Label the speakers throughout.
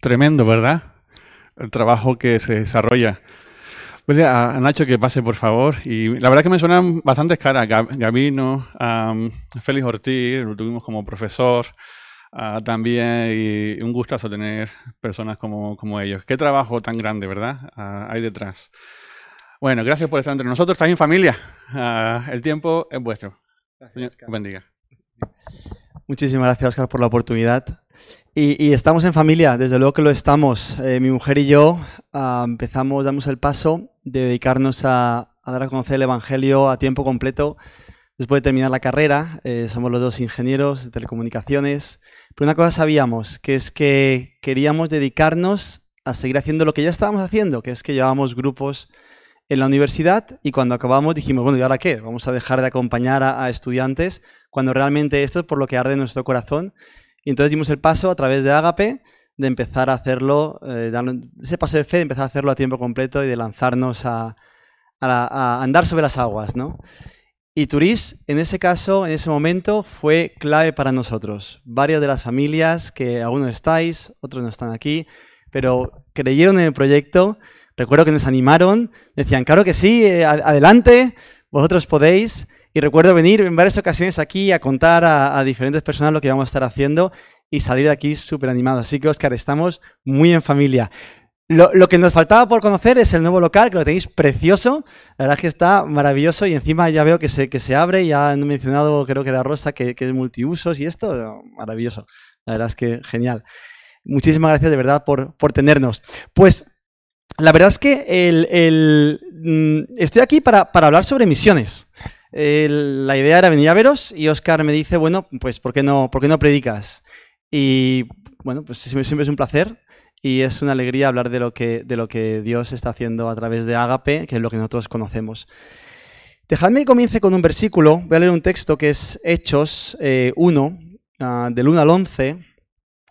Speaker 1: Tremendo, ¿verdad? El trabajo que se desarrolla. Pues a, Nacho que pase, por favor. Y la verdad que me suenan bastantes caras. Gabino, Félix Ortiz, lo tuvimos como profesor ah, también. Y un gustazo tener personas como, como ellos. Qué trabajo tan grande, ¿verdad? Ah, hay detrás. Bueno, gracias por estar entre nosotros. Estás en familia. Ah, el tiempo es vuestro. Gracias, bendiga.
Speaker 2: Muchísimas gracias, Oscar, por la oportunidad. Y, estamos en familia, desde luego que lo estamos. Eh, mi mujer y yo ah, empezamos, damos el paso de dedicarnos a, dar a conocer el Evangelio a tiempo completo después de terminar la carrera. Eh, somos los dos ingenieros de telecomunicaciones. Pero una cosa sabíamos, que es que queríamos dedicarnos a seguir haciendo lo que ya estábamos haciendo, que es que llevábamos grupos en la universidad y cuando acabamos dijimos, bueno, ¿y ahora qué? Vamos a dejar de acompañar a estudiantes cuando realmente esto es por lo que arde nuestro corazón. Y entonces dimos el paso a través de Agape de empezar a hacerlo, eh, ese paso de fe, de empezar a hacerlo a tiempo completo y de lanzarnos a, andar sobre las aguas, ¿no? Y Turís, en ese caso, en ese momento, fue clave para nosotros. Varias de las familias que no estáis, otros no están aquí, pero creyeron en el proyecto. Recuerdo que nos animaron, decían, claro que sí, eh, adelante, vosotros podéis. Y recuerdo venir en varias ocasiones aquí a contar a, diferentes personas lo que vamos a estar haciendo y salir de aquí súper animados. Así que, Oscar, estamos muy en familia. Lo, que nos faltaba por conocer es el nuevo local, que lo tenéis precioso. La verdad es que está maravilloso y encima ya veo que se, que se abre. Ya han mencionado, creo que era Rosa, que, es multiusos y esto, maravilloso. La verdad es que genial. Muchísimas gracias de verdad por, por tenernos. Pues la verdad es que el, mm, estoy aquí para, para hablar sobre misiones la idea era venir a veros y Oscar me dice, bueno, pues ¿por qué no, por qué no predicas? Y bueno, pues siempre, es un placer y es una alegría hablar de lo, que, de lo que Dios está haciendo a través de Ágape, que es lo que nosotros conocemos. Dejadme que comience con un versículo, voy a leer un texto que es Hechos 1, eh, ah, del 1 al 11.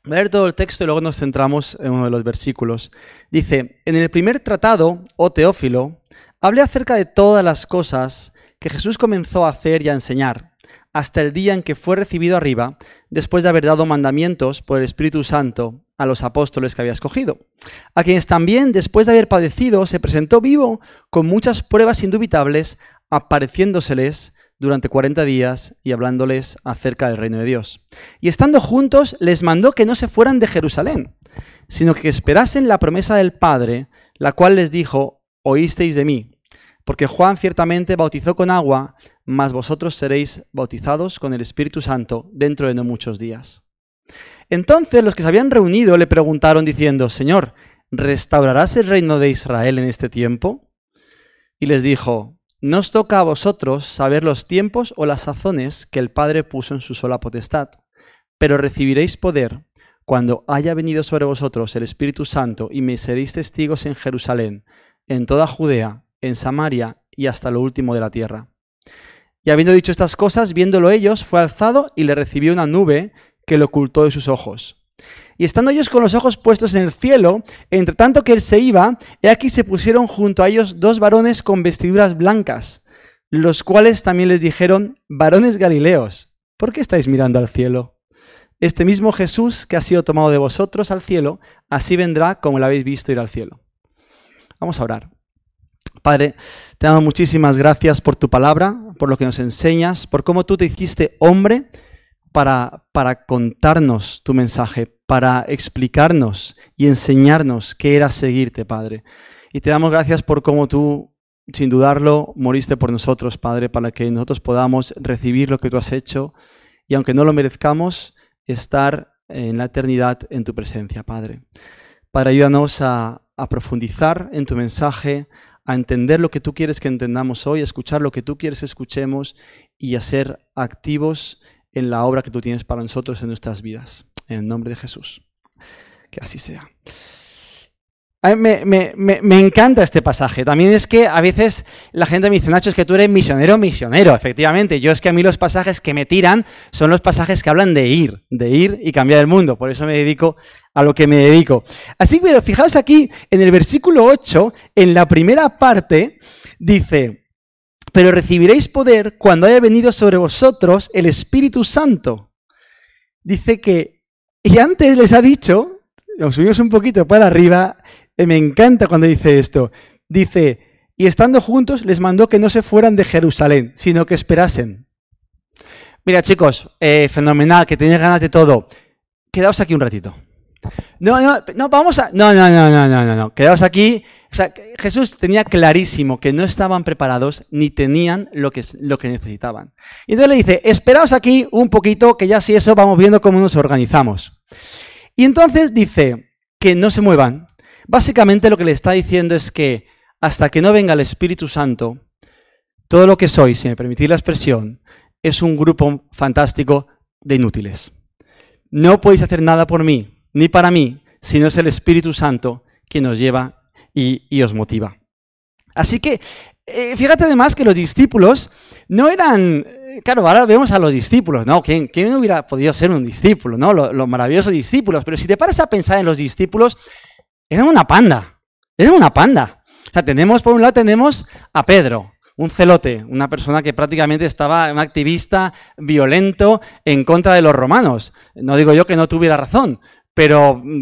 Speaker 2: Voy a leer todo el texto y luego nos centramos en uno de los versículos. Dice, en el primer tratado, oh Teófilo, hablé acerca de todas las cosas que Jesús comenzó a hacer y a enseñar, hasta el día en que fue recibido arriba, después de haber dado mandamientos por el Espíritu Santo a los apóstoles que había escogido, a quienes también, después de haber padecido, se presentó vivo con muchas pruebas indubitables, apareciéndoseles durante cuarenta días y hablándoles acerca del reino de Dios. Y estando juntos, les mandó que no se fueran de Jerusalén, sino que esperasen la promesa del Padre, la cual les dijo, oísteis de mí. Porque Juan ciertamente bautizó con agua, mas vosotros seréis bautizados con el Espíritu Santo dentro de no muchos días. Entonces los que se habían reunido le preguntaron diciendo, Señor, ¿restaurarás el reino de Israel en este tiempo? Y les dijo, no os toca a vosotros saber los tiempos o las sazones que el Padre puso en su sola potestad, pero recibiréis poder cuando haya venido sobre vosotros el Espíritu Santo y me seréis testigos en Jerusalén, en toda Judea, en Samaria y hasta lo último de la tierra. Y habiendo dicho estas cosas, viéndolo ellos, fue alzado y le recibió una nube que lo ocultó de sus ojos. Y estando ellos con los ojos puestos en el cielo, entre tanto que él se iba, he aquí se pusieron junto a ellos dos varones con vestiduras blancas, los cuales también les dijeron, varones galileos, ¿por qué estáis mirando al cielo? Este mismo Jesús que ha sido tomado de vosotros al cielo, así vendrá como lo habéis visto ir al cielo. Vamos a orar. Padre, te damos muchísimas gracias por tu palabra, por lo que nos enseñas, por cómo tú te hiciste hombre para, para contarnos tu mensaje, para explicarnos y enseñarnos qué era seguirte, Padre. Y te damos gracias por cómo tú, sin dudarlo, moriste por nosotros, Padre, para que nosotros podamos recibir lo que tú has hecho y aunque no lo merezcamos, estar en la eternidad en tu presencia, Padre. Padre, ayúdanos a, a profundizar en tu mensaje, a entender lo que tú quieres que entendamos hoy, a escuchar lo que tú quieres que escuchemos y a ser activos en la obra que tú tienes para nosotros en nuestras vidas. En el nombre de Jesús. Que así sea. Mí me, encanta este pasaje. También es que a veces la gente me dice, Nacho, es que tú eres misionero, misionero. Efectivamente, yo es que a mí los pasajes que me tiran son los pasajes que hablan de ir, de ir y cambiar el mundo. Por eso me dedico a lo que me dedico. Así que, pero fijaos aquí, en el versículo 8, en la primera parte, dice, pero recibiréis poder cuando haya venido sobre vosotros el Espíritu Santo. Dice que, y antes les ha dicho, nos subimos un poquito para arriba, me encanta cuando dice esto. Dice, y estando juntos les mandó que no se fueran de Jerusalén, sino que esperasen. Mira chicos, eh, fenomenal, que tenéis ganas de todo. Quedaos aquí un ratito. No, no, no, vamos a... No, no, no, no, no, no, no. Quedaos aquí. O sea, Jesús tenía clarísimo que no estaban preparados ni tenían lo que, lo que necesitaban. Y entonces le dice, esperaos aquí un poquito, que ya si eso vamos viendo cómo nos organizamos. Y entonces dice que no se muevan, Básicamente lo que le está diciendo es que hasta que no venga el Espíritu Santo, todo lo que soy, si me permitís la expresión, es un grupo fantástico de inútiles. No podéis hacer nada por mí, ni para mí, si no es el Espíritu Santo quien nos lleva y, os motiva. Así que, eh, fíjate además que los discípulos no eran, eh, claro, ahora vemos a los discípulos, ¿no? ¿Quién, hubiera podido ser un discípulo, ¿no? Los, maravillosos discípulos, pero si te paras a pensar en los discípulos, eran una panda. Eran una panda. O sea, tenemos, por un lado, tenemos a Pedro, un celote, una persona que prácticamente estaba, un activista violento en contra de los romanos. No digo yo que no tuviera razón, pero mm,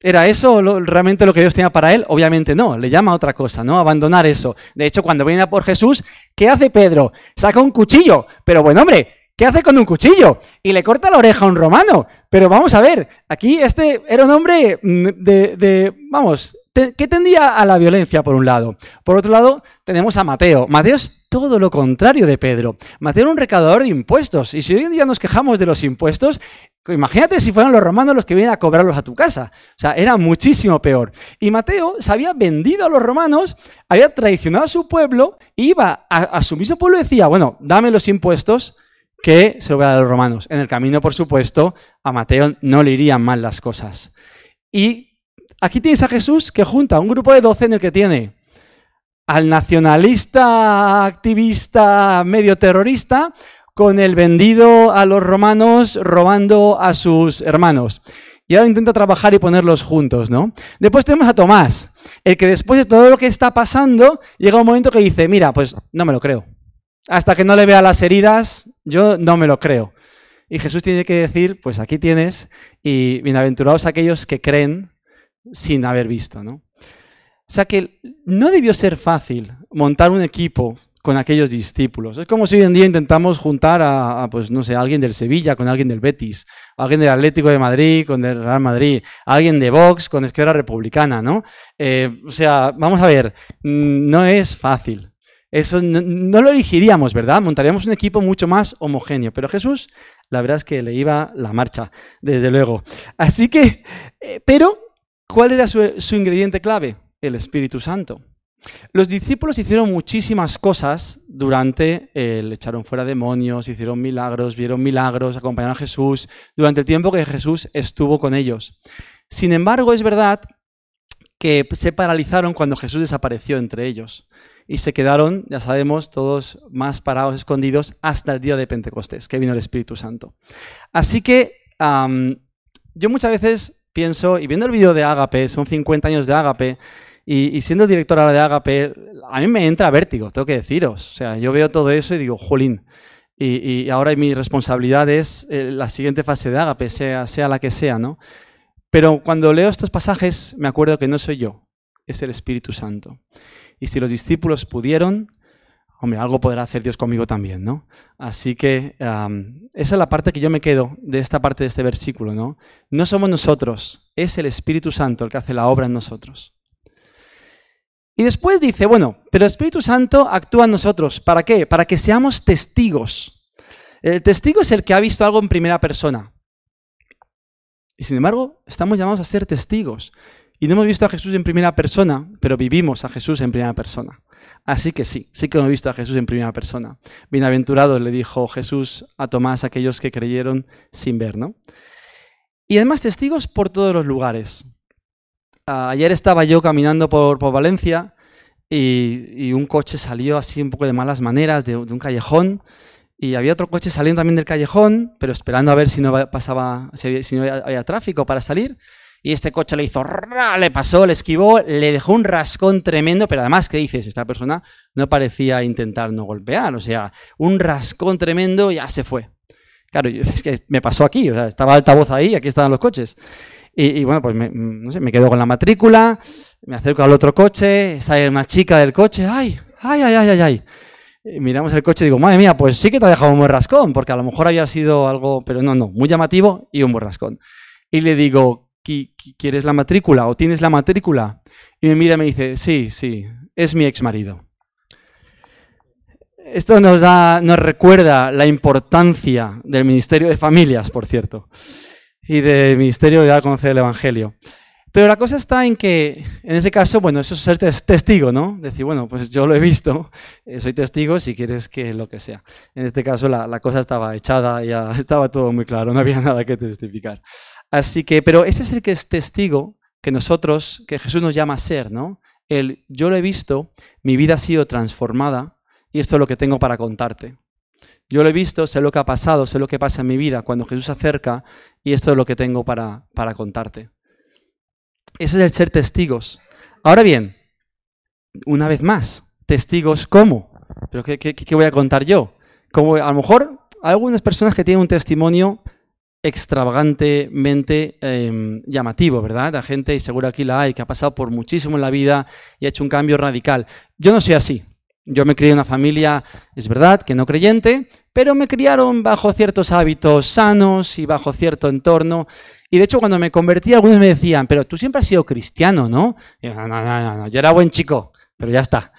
Speaker 2: ¿era eso realmente lo que Dios tenía para él? Obviamente no, le llama a otra cosa, ¿no? Abandonar eso. De hecho, cuando viene por Jesús, ¿qué hace Pedro? Saca un cuchillo, pero bueno, hombre, ¿Qué hace con un cuchillo? Y le corta la oreja a un romano. Pero vamos a ver, aquí este era un hombre mm, de, vamos, ¿qué tendía a la violencia por un lado? Por otro lado, tenemos a Mateo. Mateo es todo lo contrario de Pedro. Mateo era un recaudador de impuestos. Y si hoy en día nos quejamos de los impuestos, imagínate si fueran los romanos los que vienen a cobrarlos a tu casa. O sea, era muchísimo peor. Y Mateo se había vendido a los romanos, había traicionado a su pueblo, iba a, a su mismo pueblo y decía, bueno, dame los impuestos que se lo voy a dar a los romanos. En el camino, por supuesto, a Mateo no le irían mal las cosas. Y aquí tienes a Jesús que junta un grupo de doce en el que tiene al nacionalista, activista, medio terrorista, con el vendido a los romanos robando a sus hermanos. Y ahora intenta trabajar y ponerlos juntos, ¿no? Después tenemos a Tomás, el que después de todo lo que está pasando, llega un momento que dice, mira, pues no me lo creo. Hasta que no le vea las heridas, yo no me lo creo. Y Jesús tiene que decir, pues aquí tienes, y bienaventurados aquellos que creen sin haber visto, ¿no? O sea que no debió ser fácil montar un equipo con aquellos discípulos. Es como si hoy en día intentamos juntar a, pues no sé, alguien del Sevilla con alguien del Betis, alguien del Atlético de Madrid con el Real Madrid, alguien de Vox con Esquerra Republicana, ¿no? Eh, o sea, vamos a ver, mm, no es fácil. Eso no, lo elegiríamos, ¿verdad? Montaríamos un equipo mucho más homogéneo. Pero Jesús, la verdad es que le iba la marcha, desde luego. Así que, eh, pero, ¿cuál era su, su ingrediente clave? El Espíritu Santo. Los discípulos hicieron muchísimas cosas durante, el echaron fuera demonios, hicieron milagros, vieron milagros, acompañaron a Jesús durante el tiempo que Jesús estuvo con ellos. Sin embargo, es verdad que se paralizaron cuando Jesús desapareció entre ellos y se quedaron, ya sabemos, todos más parados, escondidos, hasta el día de Pentecostés, que vino el Espíritu Santo. Así que yo muchas veces pienso, y viendo el vídeo de Ágape, son 50 años de Ágape, y, siendo director ahora de Ágape, a mí me entra vértigo, tengo que deciros. O sea, yo veo todo eso y digo, jolín. Y, ahora mi responsabilidad es eh, la siguiente fase de Ágape, sea, sea la que sea, ¿no? Pero cuando leo estos pasajes me acuerdo que no soy yo, es el Espíritu Santo. Y si los discípulos pudieron, hombre, algo podrá hacer Dios conmigo también, ¿no? Así que esa es la parte que yo me quedo de esta parte de este versículo, ¿no? No somos nosotros, es el Espíritu Santo el que hace la obra en nosotros. Y después dice, bueno, pero el Espíritu Santo actúa en nosotros. ¿Para qué? Para que seamos testigos. El testigo es el que ha visto algo en primera persona. Y sin embargo, estamos llamados a ser testigos. Y no hemos visto a Jesús en primera persona, pero vivimos a Jesús en primera persona. Así que sí, sí que hemos visto a Jesús en primera persona. Bienaventurados le dijo Jesús a Tomás, aquellos que creyeron sin ver, ¿no? Y además testigos por todos los lugares. ayer estaba yo caminando por, Valencia y, un coche salió así un poco de malas maneras de, un callejón y había otro coche saliendo también del callejón, pero esperando a ver si no pasaba, si no había tráfico para salir. Y este coche le hizo, le pasó, le esquivó, le dejó un rascón tremendo, pero además, ¿qué dices? Esta persona no parecía intentar no golpear, o sea, un rascón tremendo, ya se fue. Claro, es que me pasó aquí, o sea, estaba altavoz ahí, aquí estaban los coches. Y, bueno, pues me, no sé, me quedo con la matrícula, me acerco al otro coche, sale una chica del coche, ¡ay, ay, ay, ay, ay! ay! miramos el coche y digo, madre mía, pues sí que te ha dejado un buen rascón, porque a lo mejor había sido algo, pero no, no, muy llamativo y un buen rascón. Y le digo, ¿quieres la matrícula o tienes la matrícula? Y me mira y me dice, sí, sí, es mi ex marido. Esto nos, da, nos recuerda la importancia del Ministerio de Familias, por cierto, y del Ministerio de dar a conocer el Evangelio. Pero la cosa está en que, en ese caso, bueno, eso es ser testigo, ¿no? Decir, bueno, pues yo lo he visto, eh, soy testigo si quieres que lo que sea. En este caso la, la cosa estaba echada, ya estaba todo muy claro, no había nada que testificar. Así que, pero ese es el que es testigo que nosotros, que Jesús nos llama a ser, ¿no? El yo lo he visto, mi vida ha sido transformada y esto es lo que tengo para contarte. Yo lo he visto, sé lo que ha pasado, sé lo que pasa en mi vida cuando Jesús se acerca y esto es lo que tengo para, para contarte. Ese es el ser testigos. Ahora bien, una vez más, testigos cómo. ¿Pero qué, qué voy a contar yo? Como a lo mejor algunas personas que tienen un testimonio extravagantemente em, llamativo, ¿verdad? La gente, y seguro aquí la hay, que ha pasado por muchísimo en la vida y ha hecho un cambio radical. Yo no soy así. Yo me crié en una familia, es verdad, que no creyente, pero me criaron bajo ciertos hábitos sanos y bajo cierto entorno. Y de hecho, cuando me convertí, algunos me decían, pero tú siempre has sido cristiano, ¿no? Y yo, no, no, no, no, yo era buen chico, pero ya está.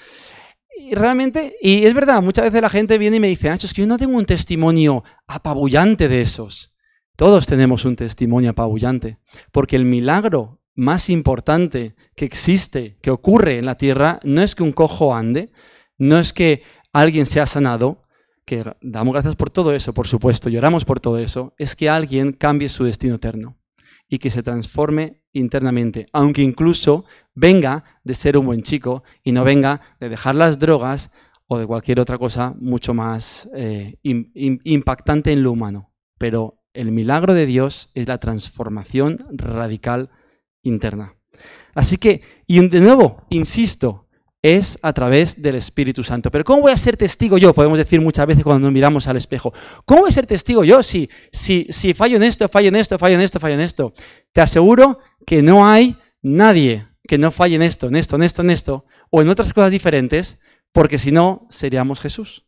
Speaker 2: Y realmente, y es verdad, muchas veces la gente viene y me dice, Nacho, es que yo no tengo un testimonio apabullante de esos. Todos tenemos un testimonio apabullante, porque el milagro más importante que existe, que ocurre en la tierra, no es que un cojo ande, no es que alguien sea sanado, que damos gracias por todo eso, por supuesto, lloramos por todo eso, es que alguien cambie su destino eterno y que se transforme internamente, aunque incluso venga de ser un buen chico y no venga de dejar las drogas o de cualquier otra cosa mucho más eh, impactante en lo humano. Pero el milagro de Dios es la transformación radical interna. Así que, y de nuevo, insisto, es a través del Espíritu Santo. Pero ¿cómo voy a ser testigo yo? Podemos decir muchas veces cuando nos miramos al espejo. ¿Cómo voy a ser testigo yo si, si, si fallo en esto, fallo en esto, fallo en esto, fallo en esto? Te aseguro que no hay nadie que no falle en esto, en esto, en esto, en esto, o en otras cosas diferentes, porque si no, seríamos Jesús.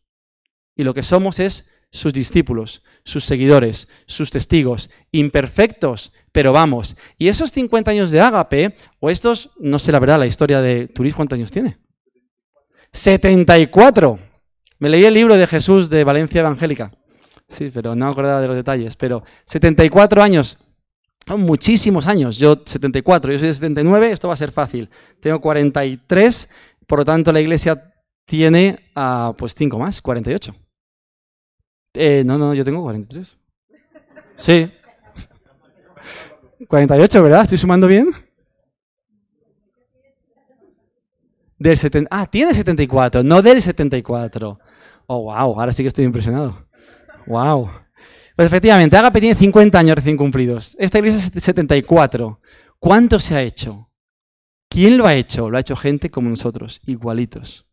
Speaker 2: Y lo que somos es sus discípulos, sus seguidores, sus testigos, imperfectos, pero vamos. Y esos 50 años de Ágape, o estos, no sé la verdad, la historia de Turis, ¿cuántos años tiene? 74. Me leí el libro de Jesús de Valencia Evangélica. Sí, pero no me acordaba de los detalles. Pero 74 años. Son muchísimos años. Yo 74, yo soy de 79, esto va a ser fácil. Tengo 43, por lo tanto la iglesia tiene ah, pues 5 más, 48. Eh, no, no, yo tengo 43. Sí. 48, ¿verdad? ¿Estoy sumando bien? Del 70, ah, tiene 74, no del 74. Oh, wow, ahora sí que estoy impresionado. Wow. Pues efectivamente, Agape tiene 50 años recién cumplidos. Esta iglesia es 74. ¿Cuánto se ha hecho? ¿Quién lo ha hecho? Lo ha hecho gente como nosotros, igualitos.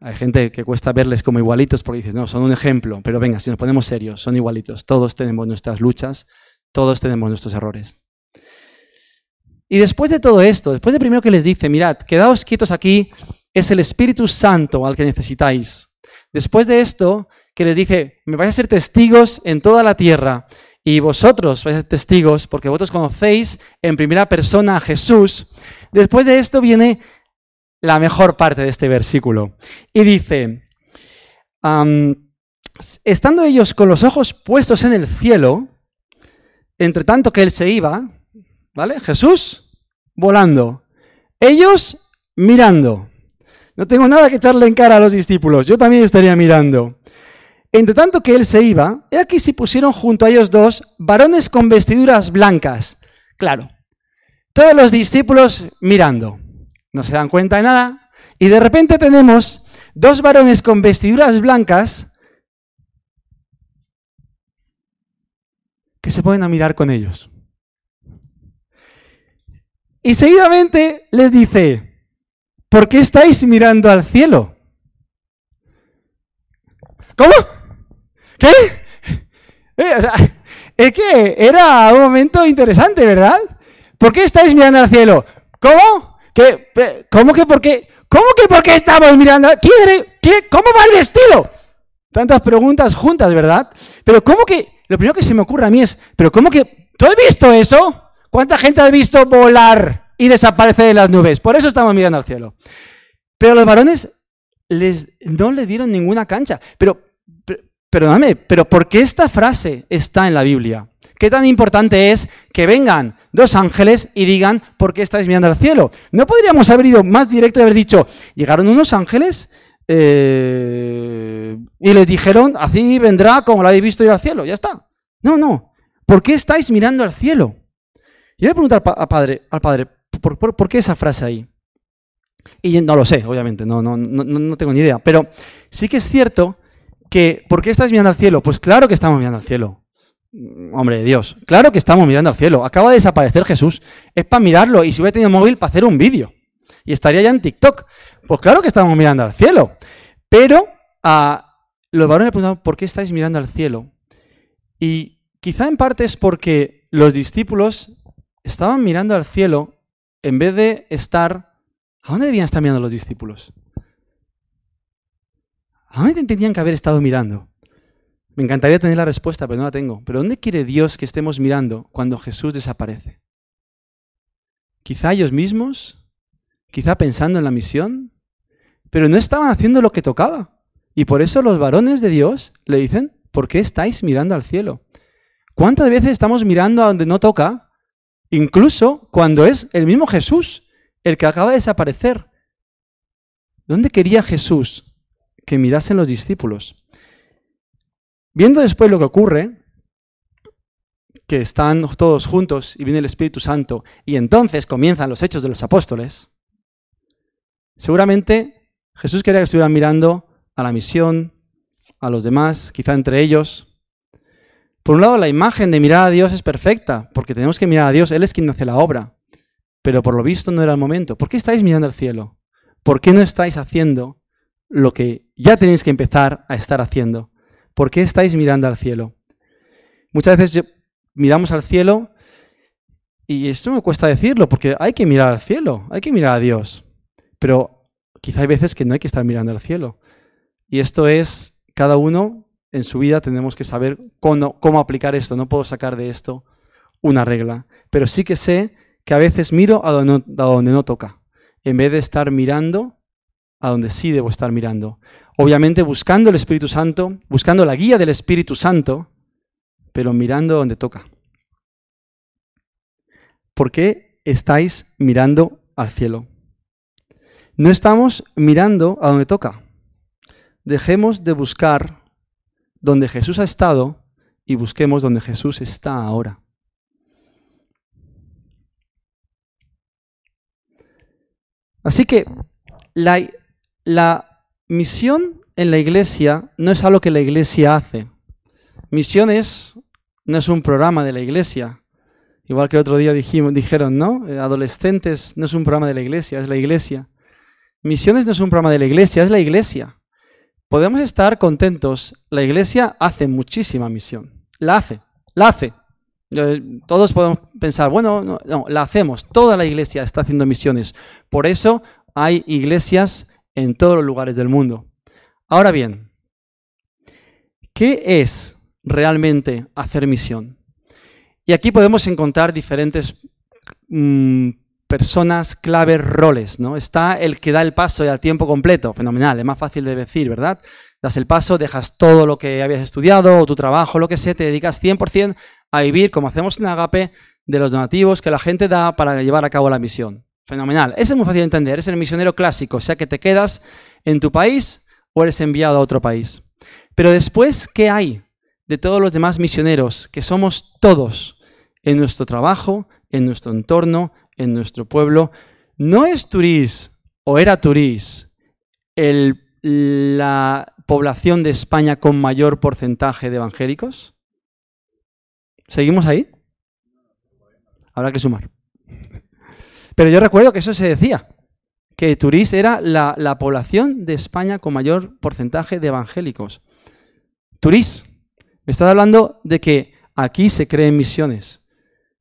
Speaker 2: Hay gente que cuesta verles como igualitos porque dices, no, son un ejemplo, pero venga, si nos ponemos serios, son igualitos. Todos tenemos nuestras luchas, todos tenemos nuestros errores. Y después de todo esto, después de primero que les dice, mirad, quedaos quietos aquí, es el Espíritu Santo al que necesitáis. Después de esto, que les dice, me vais a ser testigos en toda la tierra, y vosotros vais a ser testigos porque vosotros conocéis en primera persona a Jesús. Después de esto viene la mejor parte de este versículo. Y dice, estando ellos con los ojos puestos en el cielo, entre tanto que él se iba, ¿vale? Jesús volando, ellos mirando. No tengo nada que echarle en cara a los discípulos, yo también estaría mirando. Entre tanto que él se iba, he aquí se pusieron junto a ellos dos varones con vestiduras blancas. Claro, todos los discípulos mirando, no se dan cuenta de nada, y de repente tenemos dos varones con vestiduras blancas que se ponen a mirar con ellos. Y seguidamente les dice, ¿por qué estáis mirando al cielo? ¿Cómo? ¿Qué? Eh, es que era un momento interesante, ¿verdad? ¿Por qué estáis mirando al cielo? ¿Cómo? ¿Cómo que por qué? ¿Cómo que por qué estamos mirando? ¿Quién ¿Qué? ¿Cómo va el vestido? Tantas preguntas juntas, ¿verdad? Pero ¿cómo que? Lo primero que se me ocurre a mí es, ¿pero cómo que? ¿Tú has visto eso? ¿Cuánta gente ha visto volar y desaparecer de las nubes? Por eso estamos mirando al cielo. Pero los varones les, no le dieron ninguna cancha. Pero, perdóname, pero ¿por qué esta frase está en la Biblia? ¿Qué tan importante es que vengan dos ángeles y digan por qué estáis mirando al cielo? ¿No podríamos haber ido más directo y haber dicho, llegaron unos ángeles eh, y les dijeron, así vendrá como lo habéis visto ir al cielo? Ya está. No, no. ¿Por qué estáy mirando al cielo? Yo le pregunto al, padre, al padre ¿por, qué esa frase ahí? Y no lo sé, obviamente, no, no, no, no tengo ni idea. Pero sí que es cierto que, ¿por qué estás mirando al cielo? Pues claro que estamos mirando al cielo. Hombre de Dios, claro que estamos mirando al cielo. Acaba de desaparecer Jesús. Es para mirarlo y si hubiera tenido móvil para hacer un vídeo. Y estaría ya en TikTok. Pues claro que estamos mirando al cielo. Pero a los varones le preguntan, ¿por qué estáis mirando al cielo? Y quizá en parte es porque los discípulos estaban mirando al cielo en vez de estar... ¿A dónde debían estar mirando los discípulos? ¿A dónde tenían que haber estado mirando? Me encantaría tener la respuesta, pero no la tengo. ¿Pero dónde quiere Dios que estemos mirando cuando Jesús desaparece? Quizá ellos mismos, quizá pensando en la misión, pero no estaban haciendo lo que tocaba. Y por eso los varones de Dios le dicen, ¿por qué estáis mirando al cielo? ¿Cuántas veces estamos mirando a donde no toca? Incluso cuando es el mismo Jesús el que acaba de desaparecer. ¿Dónde quería Jesús que mirasen los discípulos? Viendo después lo que ocurre, que están todos juntos y viene el Espíritu Santo, y entonces comienzan los hechos de los apóstoles, seguramente Jesús quería que estuvieran mirando a la misión, a los demás, quizá entre ellos. Por un lado, la imagen de mirar a Dios es perfecta, porque tenemos que mirar a Dios, Él es quien hace la obra. Pero por lo visto no era el momento. ¿Por qué estáis mirando al cielo? ¿Por qué no estáis haciendo lo que ya tenéis que empezar a estar haciendo? ¿Por qué estáis mirando al cielo? Muchas veces miramos al cielo y esto me cuesta decirlo porque hay que mirar al cielo, hay que mirar a Dios. Pero quizá hay veces que no hay que estar mirando al cielo. Y esto es, cada uno en su vida tenemos que saber cómo, aplicar esto. No puedo sacar de esto una regla. Pero sí que sé que a veces miro a donde a donde no toca, en vez de estar mirando a donde sí debo estar mirando. Obviamente buscando el Espíritu Santo, buscando la guía del Espíritu Santo, pero mirando donde toca. ¿Por qué estáis mirando al cielo? No estamos mirando a donde toca. Dejemos de buscar donde Jesús ha estado y busquemos donde Jesús está ahora. Así que la, la Misión en la iglesia no es algo que la iglesia hace. Misiones no es un programa de la iglesia. Igual que el otro día dijimos, dijeron, ¿no? Eh, adolescentes no es un programa de la iglesia, es la iglesia. Misiones no es un programa de la iglesia, es la iglesia. Podemos estar contentos. La iglesia hace muchísima misión. La hace, la hace. Todos podemos pensar, bueno, no, no, la hacemos. Toda la iglesia está haciendo misiones. Por eso hay iglesias en todos los lugares del mundo. Ahora bien, ¿qué es realmente hacer misión? Y aquí podemos encontrar diferentes mm, personas, claves, roles. ¿no? Está el que da el paso y al tiempo completo, fenomenal, es más fácil de decir, ¿verdad? Das el paso, dejas todo lo que habías estudiado o tu trabajo, lo que sea, te dedicas 100% a vivir como hacemos en Agape de los donativos que la gente da para llevar a cabo la misión. Fenomenal. Ese es muy fácil de entender. Es el misionero clásico, o sea que te quedas en tu país o eres enviado a otro país. Pero después, ¿qué hay de todos los demás misioneros? Que somos todos en nuestro trabajo, en nuestro entorno, en nuestro pueblo. ¿No es Turís o era Turís la población de España con mayor porcentaje de evangélicos? ¿Seguimos ahí? Habrá que sumar. Pero yo recuerdo que eso se decía, que Turís era la, población de España con mayor porcentaje de evangélicos. Turís, me estás hablando de que aquí se creen misiones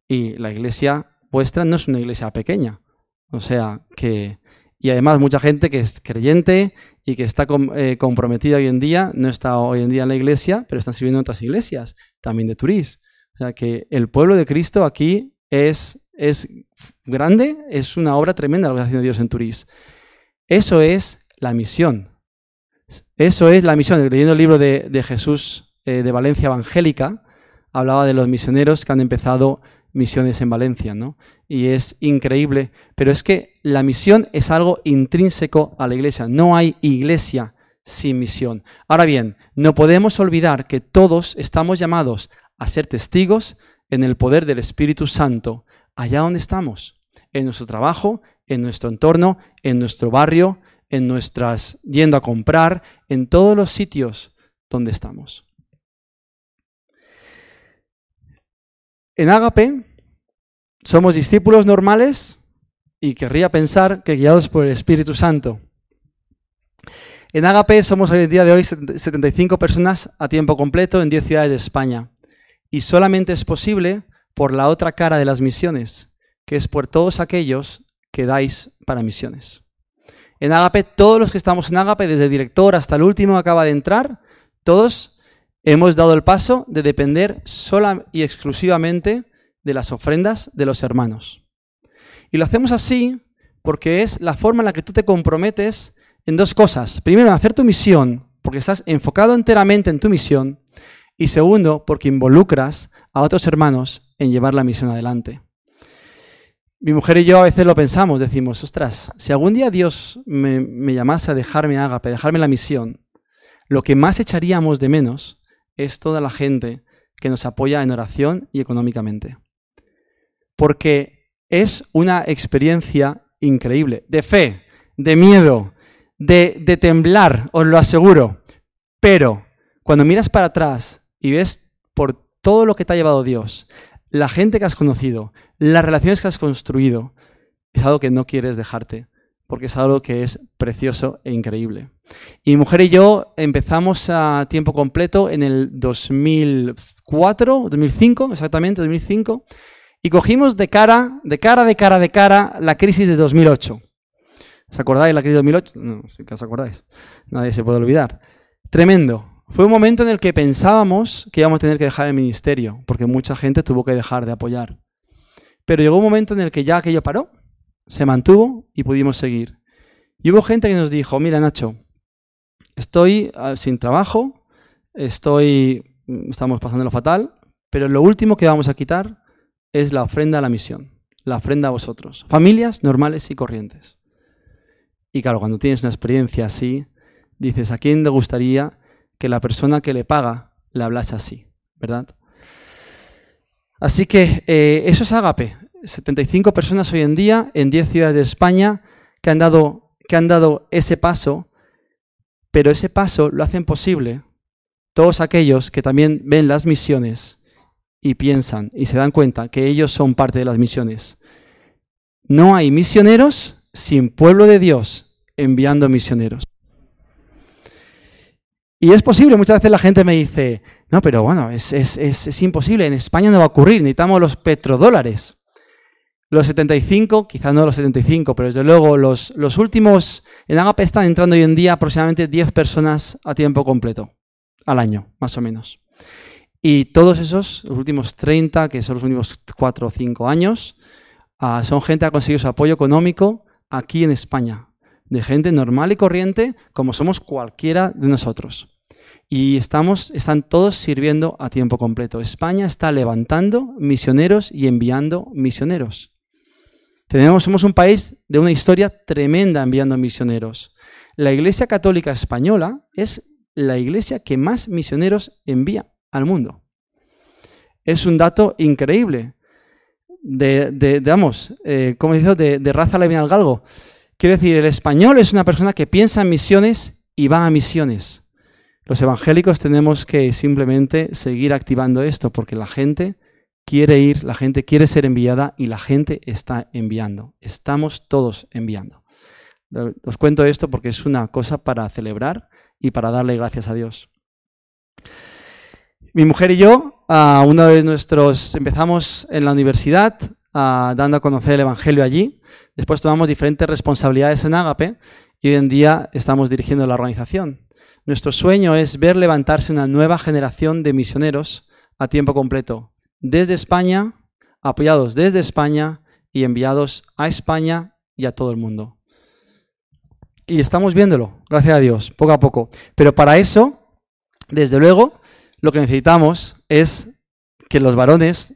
Speaker 2: y la iglesia vuestra no es una iglesia pequeña. O sea, que... Y además mucha gente que es creyente y que está eh, comprometida hoy en día, no está hoy en día en la iglesia, pero están sirviendo en otras iglesias, también de Turís. O sea, que el pueblo de Cristo aquí es, es grande, es una obra tremenda lo que está haciendo Dios en Turís. Eso es la misión. Eso es la misión. Leyendo el libro de, Jesús eh, de Valencia Evangélica, hablaba de los misioneros que han empezado misiones en Valencia, ¿no? Y es increíble, pero es que la misión es algo intrínseco a la iglesia. No hay iglesia sin misión. Ahora bien, no podemos olvidar que todos estamos llamados a ser testigos en el poder del Espíritu Santo allá donde estamos, en nuestro trabajo, en nuestro entorno, en nuestro barrio, en nuestras yendo a comprar, en todos los sitios donde estamos. En Ágape somos discípulos normales y querría pensar que guiados por el Espíritu Santo. En Ágape somos hoy en día de hoy 75 personas a tiempo completo en 10 ciudades de España. Y solamente es posible por la otra cara de las misiones, que es por todos aquellos que dais para misiones. En Agape, todos los que estamos en Agape, desde el director hasta el último que acaba de entrar, todos hemos dado el paso de depender sola y exclusivamente de las ofrendas de los hermanos. Y lo hacemos así porque es la forma en la que tú te comprometes en dos cosas. Primero, en hacer tu misión, porque estás enfocado enteramente en tu misión. Y segundo, porque involucras a otros hermanos en llevar la misión adelante. Mi mujer y yo a veces lo pensamos, decimos, ostras, si algún día Dios me, llamase a dejarme ágape, dejarme la misión, lo que más echaríamos de menos es toda la gente que nos apoya en oración y económicamente. Porque es una experiencia increíble, de fe, de miedo, de, de temblar, os lo aseguro. Pero cuando miras para atrás y ves por todo lo que te ha llevado Dios, la gente que has conocido, las relaciones que has construido, es algo que no quieres dejarte, porque es algo que es precioso e increíble. Y mi mujer y yo empezamos a tiempo completo en el 2004, 2005, exactamente, 2005, y cogimos de cara, de cara, de cara, de cara la crisis de 2008. ¿Os acordáis la crisis de 2008? No, sí que os acordáis. Nadie se puede olvidar. Tremendo. Fue un momento en el que pensábamos que íbamos a tener que dejar el ministerio, porque mucha gente tuvo que dejar de apoyar. Pero llegó un momento en el que ya aquello paró, se mantuvo y pudimos seguir. Y hubo gente que nos dijo, mira Nacho, estoy ah, sin trabajo, estoy, mm, estamos lo fatal, pero lo último que vamos a quitar es la ofrenda a la misión, la ofrenda a vosotros, familias normales y corrientes. Y claro, cuando tienes una experiencia así, dices, ¿a quién le gustaría que la persona que le paga le hablase así, ¿verdad? Así que eh, eso es Ágape. 75 personas hoy en día en 10 ciudades de España que han, dado, que han dado ese paso, pero ese paso lo hacen posible todos aquellos que también ven las misiones y piensan y se dan cuenta que ellos son parte de las misiones. No hay misioneros sin pueblo de Dios enviando misioneros. Y es posible, muchas veces la gente me dice, no, pero bueno, es, imposible, en España no va a ocurrir, necesitamos los petrodólares. Los 75, quizás no los 75, pero desde luego los, últimos, en Agape están entrando hoy en día aproximadamente 10 personas a tiempo completo, al año, más o menos. Y todos esos, los últimos 30, que son los últimos 4 o 5 años, ah, son gente que ha conseguido su apoyo económico aquí en España, de gente normal y corriente como somos cualquiera de nosotros. Y estamos, están todos sirviendo a tiempo completo. España está levantando misioneros y enviando misioneros. Tenemos, somos un país de una historia tremenda enviando misioneros. La Iglesia Católica Española es la iglesia que más misioneros envía al mundo. Es un dato increíble. De, de, eh, como dice, de, de raza le viene al galgo. Quiero decir, el español es una persona que piensa en misiones y va a misiones. Los evangélicos tenemos que simplemente seguir activando esto porque la gente quiere ir, la gente quiere ser enviada y la gente está enviando. Estamos todos enviando. Os cuento esto porque es una cosa para celebrar y para darle gracias a Dios. Mi mujer y yo, uno de nuestros, empezamos en la universidad dando a conocer el Evangelio allí. Después tomamos diferentes responsabilidades en Ágape y hoy en día estamos dirigiendo la organización. Nuestro sueño es ver levantarse una nueva generación de misioneros a tiempo completo, desde España, apoyados desde España y enviados a España y a todo el mundo. Y estamos viéndolo, gracias a Dios, poco a poco. Pero para eso, desde luego, lo que necesitamos es que los varones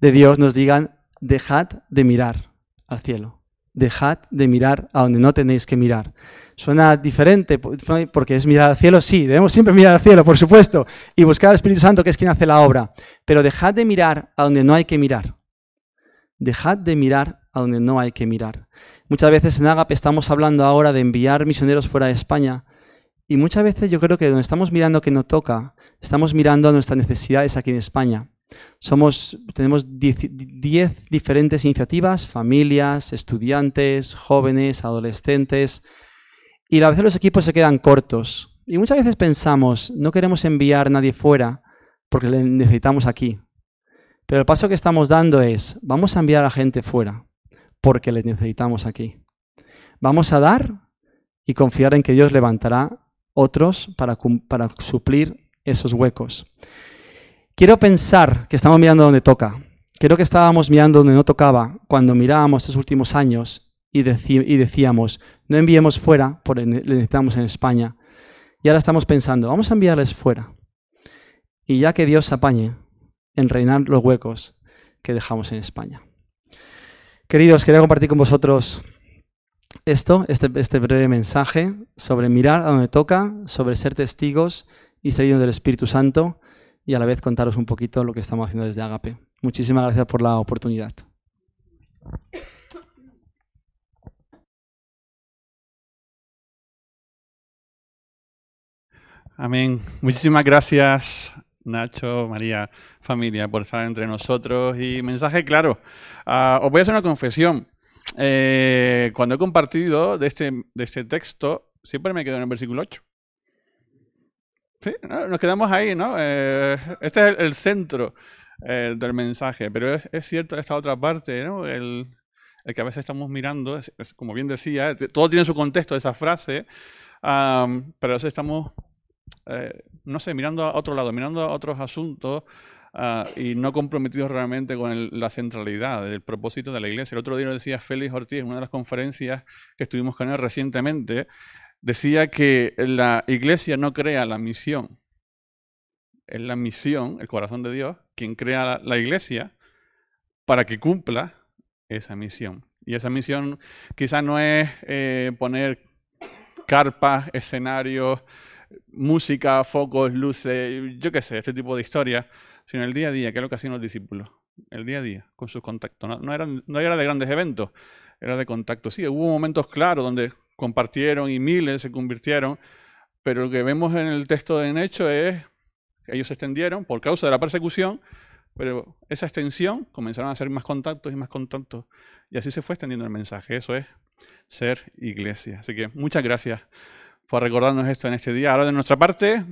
Speaker 2: de Dios nos digan, dejad de mirar al cielo, dejad de mirar a donde no tenéis que mirar. Suena diferente porque es mirar al cielo, sí, debemos siempre mirar al cielo, por supuesto, y buscar al Espíritu Santo que es quien hace la obra, pero dejad de mirar a donde no hay que mirar. Dejad de mirar a donde no hay que mirar. Muchas veces en Agape estamos hablando ahora de enviar misioneros fuera de España y muchas veces yo creo que donde estamos mirando que no toca, estamos mirando a nuestras necesidades aquí en España. Somos, tenemos 10 diferentes iniciativas, familias, estudiantes, jóvenes, adolescentes, y a veces los equipos se quedan cortos. Y muchas veces pensamos, no queremos enviar a nadie fuera porque le necesitamos aquí. Pero el paso que estamos dando es, vamos a enviar a gente fuera porque les necesitamos aquí. Vamos a dar y confiar en que Dios levantará otros para, para suplir esos huecos. Quiero pensar que estamos mirando donde toca. Creo que estábamos mirando donde no tocaba cuando mirábamos estos últimos años y, y decíamos, no enviemos fuera, porque necesitamos en España. Y ahora estamos pensando, vamos a enviarles fuera. Y ya que Dios apañe en reinar los huecos que dejamos en España. Queridos, quería compartir con vosotros esto, este, este breve mensaje sobre mirar a donde toca, sobre ser testigos y ser del Espíritu Santo y a la vez contaros un poquito lo que estamos haciendo desde Agape. Muchísimas gracias por la oportunidad.
Speaker 1: Amén. Muchísimas gracias, Nacho, María, familia, por estar entre nosotros. Y mensaje claro. Ah, os voy a hacer una confesión. Eh, cuando he compartido de este, de este texto, siempre me quedo en el versículo 8. Sí, nos quedamos ahí, ¿no? Eh, este es el, centro eh, del mensaje, pero es, cierto esta otra parte, ¿no? El, que a veces estamos mirando, como bien decía, todo tiene su contexto, esa frase, pero a veces estamos eh, no sé, mirando a otro lado, mirando a otros asuntos ah, y no comprometidos realmente con la centralidad, el propósito de la iglesia. El otro día lo decía Félix Ortiz en una de las conferencias que estuvimos con él recientemente, decía que la iglesia no crea la misión, es la misión, el corazón de Dios, quien crea la, iglesia para que cumpla esa misión. Y esa misión quizás no es eh, poner carpas, escenarios, música, focos, luces, yo qué sé, este tipo de historias, sino el día a día, que es lo que hacían los discípulos. El día a día, con sus contactos. No, no, era de grandes eventos, era de contacto. Sí, hubo momentos claros donde compartieron y miles se convirtieron, pero lo que vemos en el texto de Hecho es que ellos se extendieron por causa de la persecución, pero esa extensión comenzaron a hacer más contactos y más contactos. Y así se fue extendiendo el mensaje. Eso es ser iglesia. Así que muchas gracias por recordarnos esto en este día. Ahora de nuestra parte,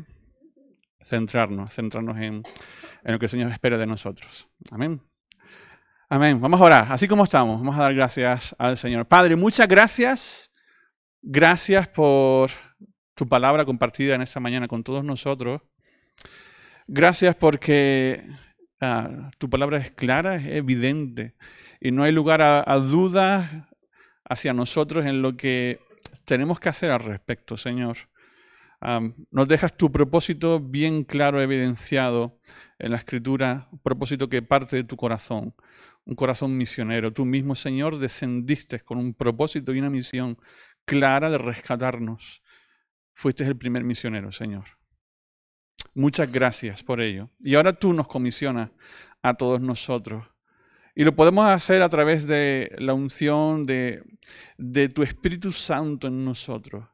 Speaker 1: centrarnos, centrarnos en, lo que el Señor espera de nosotros. Amén. Amén. Vamos a orar. Así como estamos, vamos a dar gracias al Señor. Padre, muchas gracias. Gracias por tu palabra compartida en esta mañana con todos nosotros. Gracias porque ah, tu palabra es clara, es evidente y no hay lugar a, a dudas hacia nosotros en lo que tenemos que hacer al respecto, Señor? nos dejas tu propósito bien claro, evidenciado en la Escritura, un propósito que parte de tu corazón, un corazón misionero. Tú mismo, Señor, descendiste con un propósito y una misión clara de rescatarnos. Fuiste el primer misionero, Señor. Muchas gracias por ello. Y ahora tú nos comisionas a todos nosotros. Y lo podemos hacer a través de la unción de, de tu Espíritu Santo en nosotros.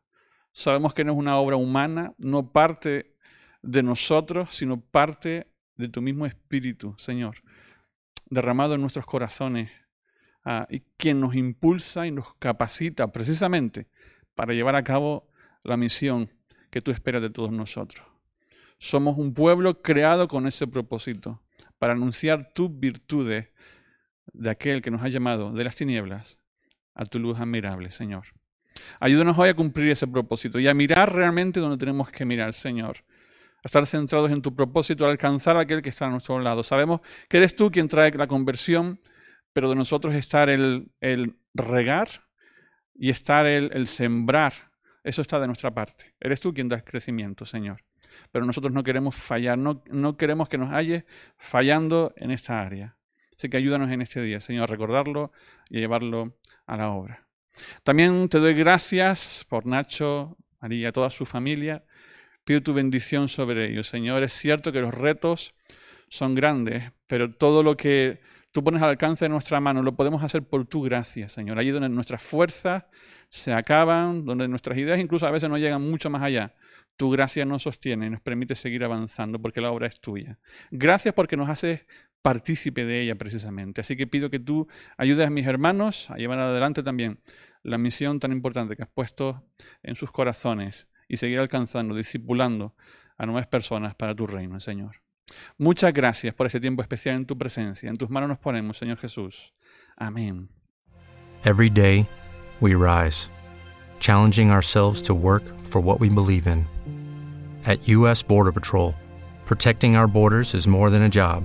Speaker 1: Sabemos que no es una obra humana, no parte de nosotros, sino parte de tu mismo Espíritu, Señor, derramado en nuestros corazones, ah, y quien nos impulsa y nos capacita precisamente para llevar a cabo la misión que tú esperas de todos nosotros. Somos un pueblo creado con ese propósito, para anunciar tus virtudes de aquel que nos ha llamado de las tinieblas a tu luz admirable, Señor. Ayúdanos hoy a cumplir ese propósito y a mirar realmente donde tenemos que mirar, Señor a estar centrados en tu propósito, a alcanzar a aquel que está a nuestro lado. Sabemos que eres tú quien trae la conversión, pero de nosotros estar el, el regar y estar el, el sembrar. Eso está de nuestra parte. Eres tú quien da crecimiento, Señor. Pero nosotros no queremos fallar, no, no queremos que nos halles fallando en esta área. Así que ayúdanos en este día, Señor, a recordarlo y a llevarlo a la obra. También te doy gracias por Nacho, María, toda su familia. Pido tu bendición sobre ellos, Señor. Es cierto que los retos son grandes, pero todo lo que tú pones al alcance de nuestra mano lo podemos hacer por tu gracia, Señor. Allí donde nuestras fuerzas se acaban, donde nuestras ideas incluso a veces no llegan mucho más allá. Tu gracia nos sostiene y nos permite seguir avanzando porque la obra es tuya. Gracias porque nos haces partícipe de ella precisamente. Así que pido que tú ayudes a mis hermanos a llevar adelante también la misión tan importante que has puesto en sus corazones y seguir alcanzando, discipulando a nuevas personas para tu reino, Señor. Muchas gracias por este tiempo especial en tu presencia. En tus manos nos ponemos, Señor Jesús. Amén.
Speaker 3: Every day, we rise, challenging ourselves to work for what we believe in. At U.S. Border Patrol, protecting our borders is more than a job,